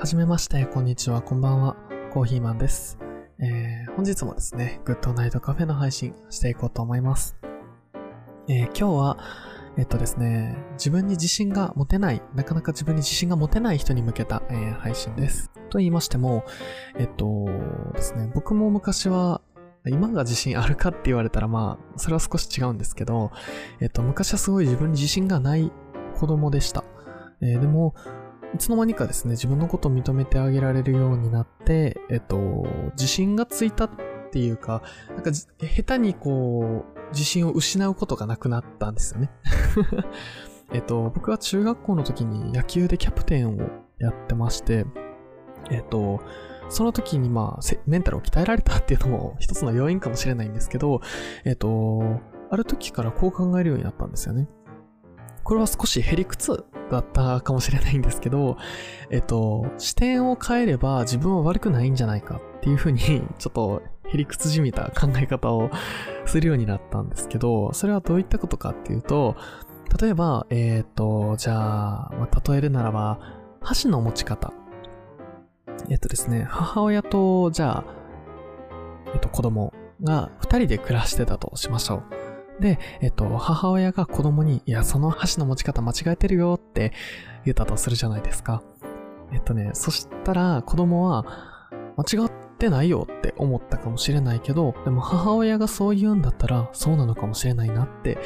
はじめまして、こんにちは、こんばんは。コーヒーマンです。えー、本日もですね、グッドナイトカフェの配信していこうと思います。えー、今日は、えっとですね、自分に自信が持てない、なかなか自分に自信が持てない人に向けた、えー配信です。と言いましても、えっとですね、僕も昔は、今が自信あるかって言われたらまあ、それは少し違うんですけど、えっと、昔はすごい自分に自信がない子供でした。えーでも、いつの間にかですね、自分のことを認めてあげられるようになって、えっと、自信がついたっていうか、なんか、下手にこう、自信を失うことがなくなったんですよね。えっと、僕は中学校の時に野球でキャプテンをやってまして、えっと、その時にまあ、メンタルを鍛えられたっていうのも一つの要因かもしれないんですけど、えっと、ある時からこう考えるようになったんですよね。これは少しへりくつだったかもしれないんですけど、えっと、視点を変えれば自分は悪くないんじゃないかっていうふうに、ちょっとへりくつじみた考え方をするようになったんですけど、それはどういったことかっていうと、例えば、えっと、じゃあ、まあ例えるならば、箸の持ち方。えっとですね、母親と、じゃあ、えっと、子供が二人で暮らしてたとしましょう。で、えっと、母親が子供に、いや、その箸の持ち方間違えてるよって言ったとするじゃないですか。えっとね、そしたら子供は、間違ってないよって思ったかもしれないけど、でも母親がそう言うんだったら、そうなのかもしれないなって、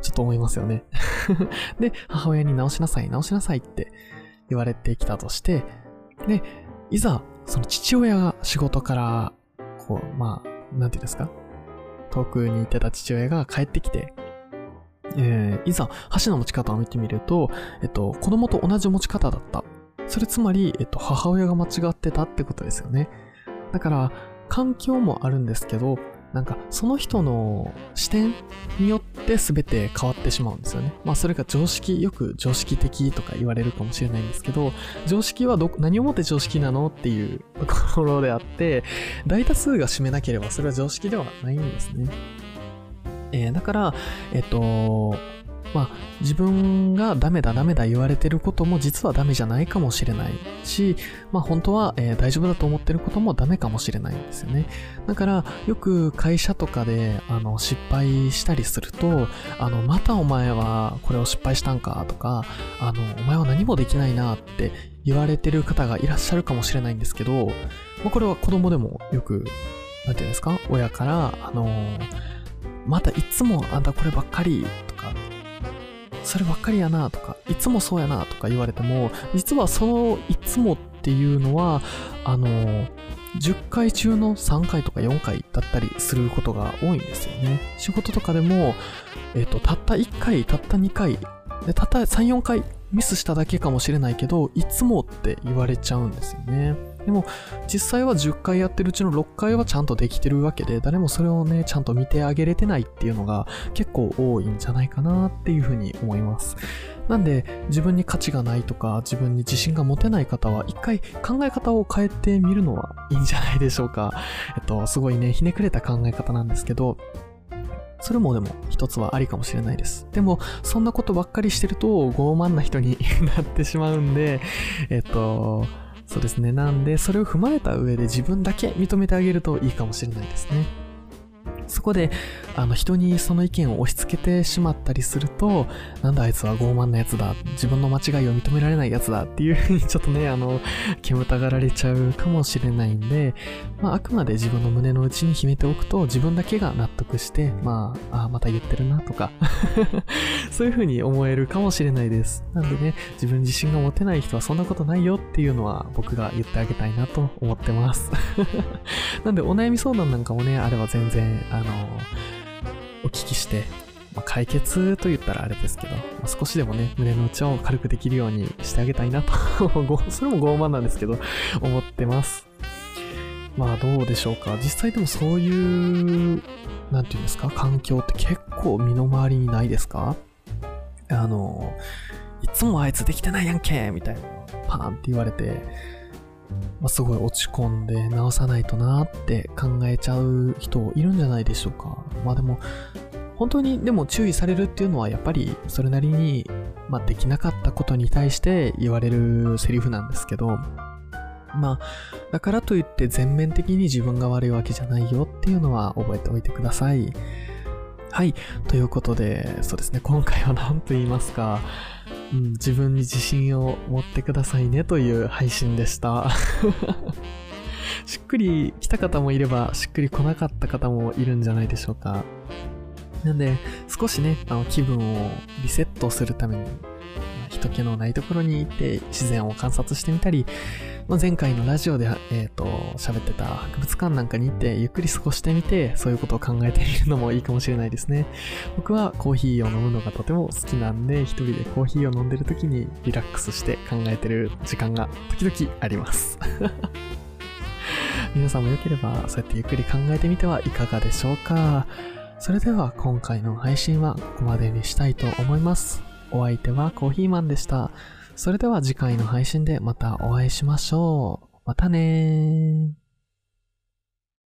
ちょっと思いますよね。で、母親に直しなさい、直しなさいって言われてきたとして、で、いざ、その父親が仕事から、こう、まあ、なんていうんですか？遠くにいてた父親が帰ってきて、えー、いざ箸の持ち方を見てみると、えっと、子供と同じ持ち方だった。それつまり、えっと、母親が間違ってたってことですよね。だから、環境もあるんですけど、なんか、その人の視点によって全て変わってしまうんですよね。まあ、それが常識、よく常識的とか言われるかもしれないんですけど、常識はど、何をもって常識なのっていうところであって、大多数が占めなければそれは常識ではないんですね。えーだから、えっと、まあ、自分がダメだダメだ言われてることも実はダメじゃないかもしれないし、まあ本当は、えー大丈夫だと思ってることもダメかもしれないんですよね。だから、よく会社とかで、あの、失敗したりすると、あの、またお前はこれを失敗したんかとか、あの、お前は何もできないなって言われてる方がいらっしゃるかもしれないんですけど、まあこれは子供でもよく、なんていうんですか？親から、あの、またいつもあんたこればっかり、そればっかりやなとか、いつもそうやなとか言われても、実はそのいつもっていうのは、あの、10回中の3回とか4回だったりすることが多いんですよね。仕事とかでも、えっ、と、たった1回、たった2回、で、たった3、4回ミスしただけかもしれないけど、いつもって言われちゃうんですよね。でも、実際は10回やってるうちの6回はちゃんとできてるわけで、誰もそれをね、ちゃんと見てあげれてないっていうのが結構多いんじゃないかなっていうふうに思います。なんで、自分に価値がないとか、自分に自信が持てない方は、一回考え方を変えてみるのはいいんじゃないでしょうか。えっと、すごいね、ひねくれた考え方なんですけど、それもでも一つはありかもしれないです。でも、そんなことばっかりしてると傲慢な人に なってしまうんで、えっと、そうですね。なんで、それを踏まえた上で自分だけ認めてあげるといいかもしれないですね。そこで、あの、人にその意見を押し付けてしまったりすると、なんだあいつは傲慢なやつだ、自分の間違いを認められないやつだっていうふうに ちょっとね、あの、煙たがられちゃうかもしれないんで、まあ、あくまで自分の胸の内に秘めておくと、自分だけが納得して、まあ、あまた言ってるなとか、そういうふうに思えるかもしれないです。なんでね、自分自身が持てない人はそんなことないよっていうのは僕が言ってあげたいなと思ってます。なんでお悩み相談なんかもね、あれば全然、あの、お聞きして、まあ、解決と言ったらあれですけど、まあ少しでもね、胸の内を軽くできるようにしてあげたいなと、それも傲慢なんですけど、思ってます。まあどうでしょうか。実際でもそういう、なんていうんですか、環境って結構身の回りにないですか？あの、いつもあいつできてないやんけみたいな、パーンって言われて、まあ、すごい落ち込んで直さないとなって考えちゃう人いるんじゃないでしょうか。まあでも、本当にでも注意されるっていうのはやっぱりそれなりに、まあ、できなかったことに対して言われるセリフなんですけど、まあ、だからといって全面的に自分が悪いわけじゃないよっていうのは覚えておいてください。はい。ということで、そうですね、今回は何と言いますか、うん、自分に自信を持ってくださいねという配信でした。しっくり来た方もいれば、しっくり来なかった方もいるんじゃないでしょうか。なんで、少しね、あの気分をリセットするために、人気のないところに行って自然を観察してみたり、まあ、前回のラジオで、えっ、ー、と、喋ってた博物館なんかに行ってゆっくり過ごしてみて、そういうことを考えてみるのもいいかもしれないですね。僕はコーヒーを飲むのがとても好きなんで、一人でコーヒーを飲んでる時にリラックスして考えてる時間が時々あります。皆さんも良ければ、そうやってゆっくり考えてみてはいかがでしょうか。それでは今回の配信はここまでにしたいと思います。お相手はコーヒーマンでした。それでは次回の配信でまたお会いしましょう。またねー。